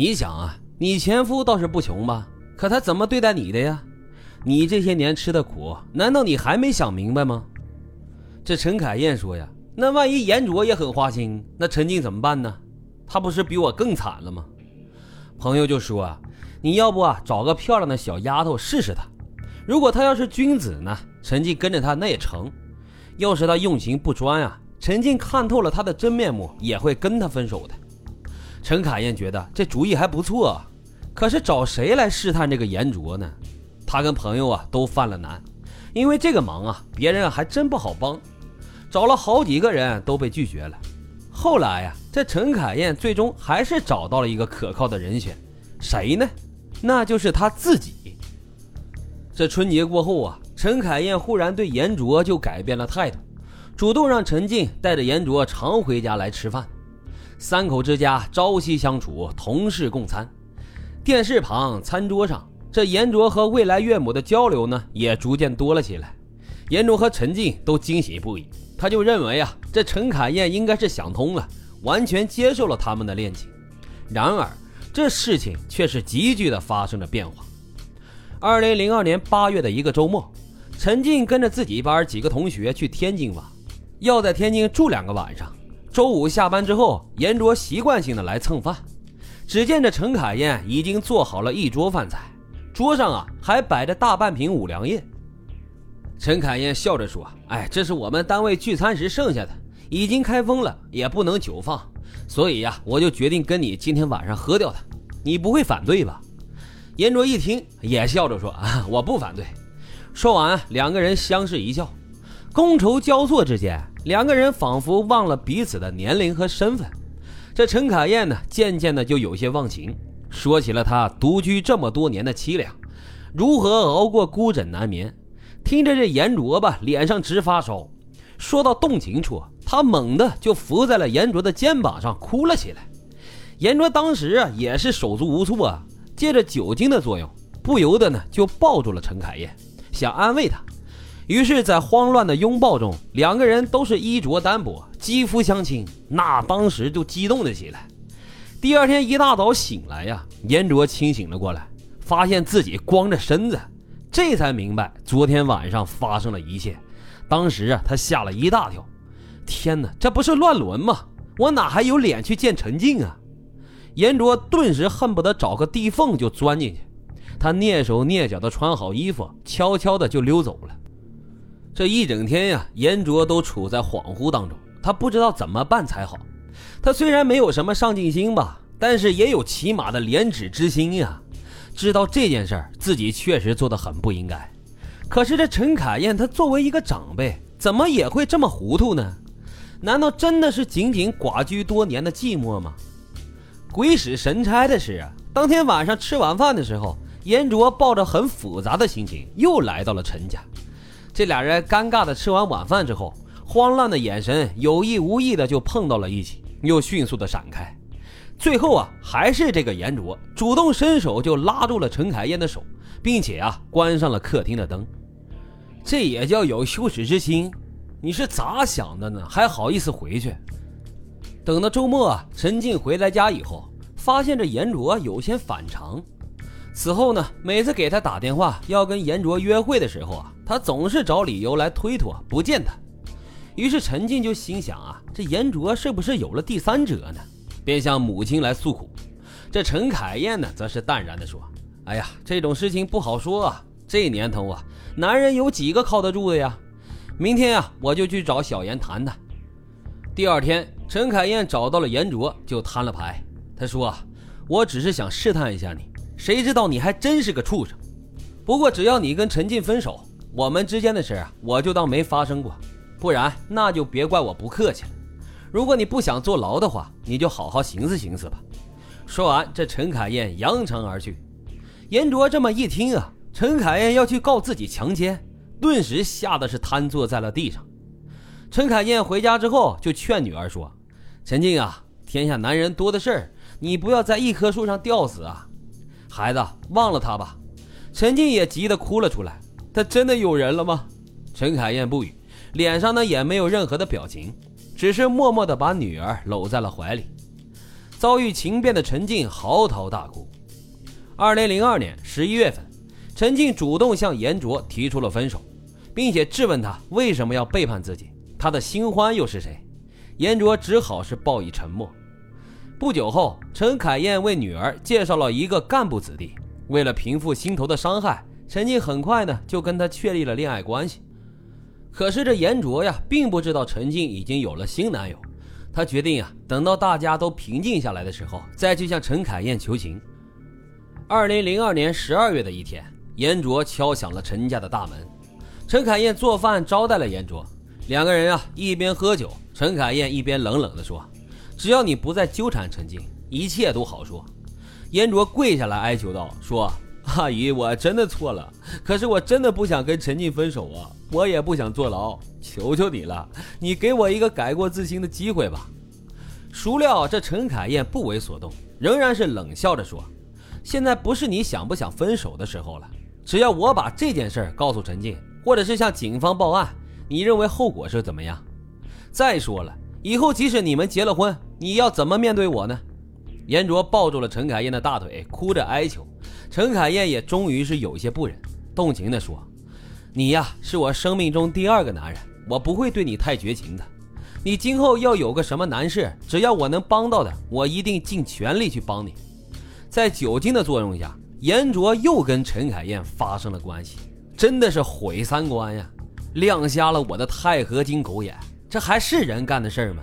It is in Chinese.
你想啊，你前夫倒是不穷吧？可他怎么对待你的呀？你这些年吃的苦，难道你还没想明白吗？这陈凯燕说呀，那万一严卓也很花心，那陈静怎么办呢？他不是比我更惨了吗？朋友就说啊，你要不啊找个漂亮的小丫头试试他，如果她要是君子呢，陈静跟着他那也成；要是他用情不专啊，陈静看透了他的真面目，也会跟他分手的。陈凯燕觉得这主意还不错，可是找谁来试探这个严卓呢？他跟朋友啊都犯了难，因为这个忙啊别人还真不好帮，找了好几个人都被拒绝了。后来呀，这陈凯燕最终还是找到了一个可靠的人选，谁呢？那就是他自己。这春节过后啊，陈凯燕忽然对严卓就改变了态度，主动让陈静带着严卓常回家来吃饭。三口之家朝夕相处，同事共餐。电视旁，餐桌上，这严卓和未来岳母的交流呢，也逐渐多了起来。严卓和陈静都惊喜不已，他就认为啊，这陈凯燕应该是想通了，完全接受了他们的恋情。然而，这事情却是急剧的发生着变化。二零零二年八月的一个周末，陈静跟着自己班几个同学去天津玩，要在天津住两个晚上。周五下班之后，严卓习惯性的来蹭饭。只见这陈凯燕已经做好了一桌饭菜，桌上啊还摆着大半瓶五粮液。陈凯燕笑着说：“哎，这是我们单位聚餐时剩下的，已经开封了，也不能久放，所以呀，我就决定跟你今天晚上喝掉它。你不会反对吧？”严卓一听也笑着说：“啊，我不反对。”说完，两个人相视一笑，觥筹交错之间。两个人仿佛忘了彼此的年龄和身份，这陈凯燕呢，渐渐的就有些忘情，说起了她独居这么多年的凄凉，如何熬过孤枕难眠。听着这严卓吧，脸上直发烧。说到动情处，他猛地就伏在了严卓的肩膀上哭了起来。严卓当时啊，也是手足无措啊，借着酒精的作用，不由得呢就抱住了陈凯燕，想安慰她。于是，在慌乱的拥抱中，两个人都是衣着单薄，肌肤相亲，那当时就激动了起来。第二天一大早醒来呀，严卓清醒了过来，发现自己光着身子，这才明白昨天晚上发生了一切。当时啊，他吓了一大跳，天哪，这不是乱伦吗？我哪还有脸去见陈静啊？严卓顿时恨不得找个地缝就钻进去。他蹑手蹑脚的穿好衣服，悄悄的就溜走了。这一整天呀，严卓都处在恍惚当中，他不知道怎么办才好。他虽然没有什么上进心吧，但是也有起码的廉耻之心呀。知道这件事儿，自己确实做的很不应该。可是这陈凯燕，她作为一个长辈，怎么也会这么糊涂呢？难道真的是仅仅寡居多年的寂寞吗？鬼使神差的是啊，当天晚上吃完饭的时候，严卓抱着很复杂的心情又来到了陈家。这俩人尴尬的吃完晚饭之后，慌乱的眼神有意无意的就碰到了一起，又迅速的闪开。最后啊，还是这个严卓主动伸手就拉住了陈凯燕的手，并且啊，关上了客厅的灯。这也叫有羞耻之心？你是咋想的呢？还好意思回去？等到周末，陈静回来家以后，发现这严卓有些反常。此后呢，每次给他打电话要跟严卓约会的时候啊，他总是找理由来推脱不见他。于是陈静就心想啊，这严卓是不是有了第三者呢？便向母亲来诉苦。这陈凯燕呢，则是淡然地说：“哎呀，这种事情不好说啊。这年头啊，男人有几个靠得住的呀？明天啊，我就去找小严谈谈。”第二天，陈凯燕找到了严卓，就摊了牌。他说：“啊，我只是想试探一下你。”谁知道你还真是个畜生！不过只要你跟陈静分手，我们之间的事啊，我就当没发生过。不然那就别怪我不客气了。如果你不想坐牢的话，你就好好寻思寻思吧。说完，这陈凯燕扬长而去。严卓这么一听啊，陈凯燕要去告自己强奸，顿时吓得是瘫坐在了地上。陈凯燕回家之后就劝女儿说：“陈静啊，天下男人多的是，你不要在一棵树上吊死啊。”孩子，忘了他吧。陈静也急得哭了出来。他真的有人了吗？陈凯燕不语，脸上呢也没有任何的表情，只是默默地把女儿搂在了怀里。遭遇情变的陈静嚎啕大哭。二零零二年十一月份，陈静主动向严卓提出了分手，并且质问他为什么要背叛自己，他的新欢又是谁？严卓只好是报以沉默。不久后，陈凯燕为女儿介绍了一个干部子弟，为了平复心头的伤害，陈静很快呢就跟他确立了恋爱关系。可是这严卓呀，并不知道陈静已经有了新男友。他决定啊，等到大家都平静下来的时候，再去向陈凯燕求情。二零零二年十二月的一天，严卓敲响了陈家的大门。陈凯燕做饭招待了严卓，两个人啊一边喝酒，陈凯燕一边冷冷地说：“只要你不再纠缠陈静，一切都好说。”严卓跪下来哀求道：“说阿姨，我真的错了，可是我真的不想跟陈静分手啊，我也不想坐牢。”求求你了，你给我一个改过自新的机会吧。孰料这陈凯燕不为所动，仍然是冷笑着说：“现在不是你想不想分手的时候了。只要我把这件事告诉陈静，或者是向警方报案，你认为后果是怎么样？再说了，以后即使你们结了婚，你要怎么面对我呢？”严卓抱住了陈凯燕的大腿，哭着哀求。陈凯燕也终于是有些不忍，动情地说：“你呀，是我生命中第二个男人。”我不会对你太绝情的，你今后要有个什么难事，只要我能帮到的，我一定尽全力去帮你。在酒精的作用下，严卓又跟陈凯燕发生了关系，真的是毁三观呀，亮瞎了我的钛合金狗眼，这还是人干的事儿吗？